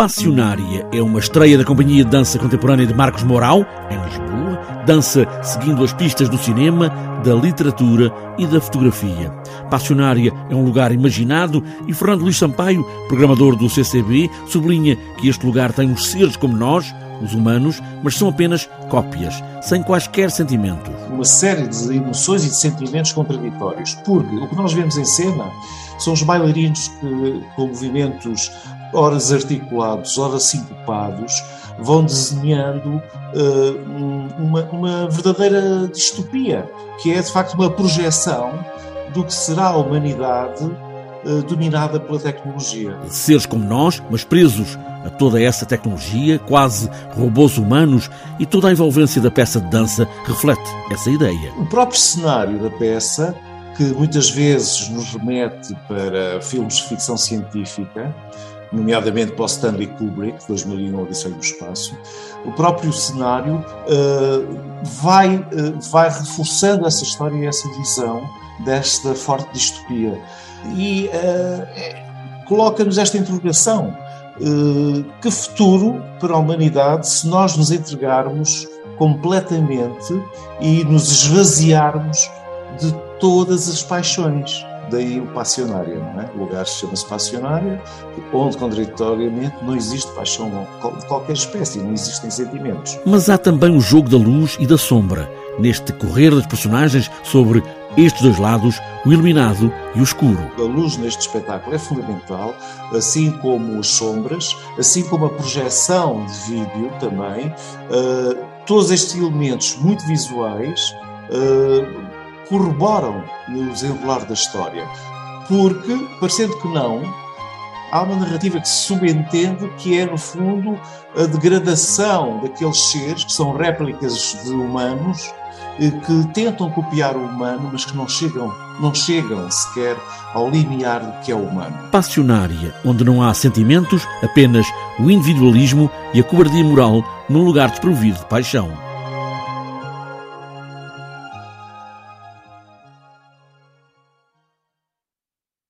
Passionária é uma estreia da Companhia de Dança Contemporânea de Marcos Moral, em Lisboa. Dança seguindo as pistas do cinema, da literatura e da fotografia. Passionária é um lugar imaginado e Fernando Luís Sampaio, programador do CCB, sublinha que este lugar tem uns seres como nós, os humanos, mas são apenas cópias, sem quaisquer sentimentos. Uma série de emoções e de sentimentos contraditórios, porque o que nós vemos em cena são os bailarinos que, com movimentos ora articulados, ora sincopados, vão desenhando uh, uma, uma verdadeira distopia, que é de facto uma projeção do que será a humanidade dominada pela tecnologia. Seres como nós, mas presos a toda essa tecnologia, quase robôs humanos, e toda a envolvência da peça de dança reflete essa ideia. O próprio cenário da peça, que muitas vezes nos remete para filmes de ficção científica, nomeadamente para o Stanley Kubrick, 2001 Odisseia do Espaço, o próprio cenário uh, vai, uh, vai reforçando essa história e essa visão desta forte distopia. E uh, coloca-nos esta interrogação eh, que futuro para a humanidade se nós nos entregarmos completamente e nos esvaziarmos de todas as paixões. Daí o passionária, não é? O lugar chama-se passionária, onde contraditoriamente não existe paixão de qualquer espécie, não existem sentimentos. Mas há também o jogo da luz e da sombra, neste correr das personagens sobre estes dois lados, o iluminado e o escuro. A luz neste espetáculo é fundamental, assim como as sombras, assim como a projeção de vídeo também. Uh, todos estes elementos muito visuais uh, corroboram no desenrolar da história, porque, parecendo que não, há uma narrativa que se subentende que é, no fundo, a degradação daqueles seres que são réplicas de humanos que tentam copiar o humano, mas que não chegam, não chegam sequer ao limiar do que é humano. Passionária, onde não há sentimentos, apenas o individualismo e a cobardia moral num lugar desprovido de paixão.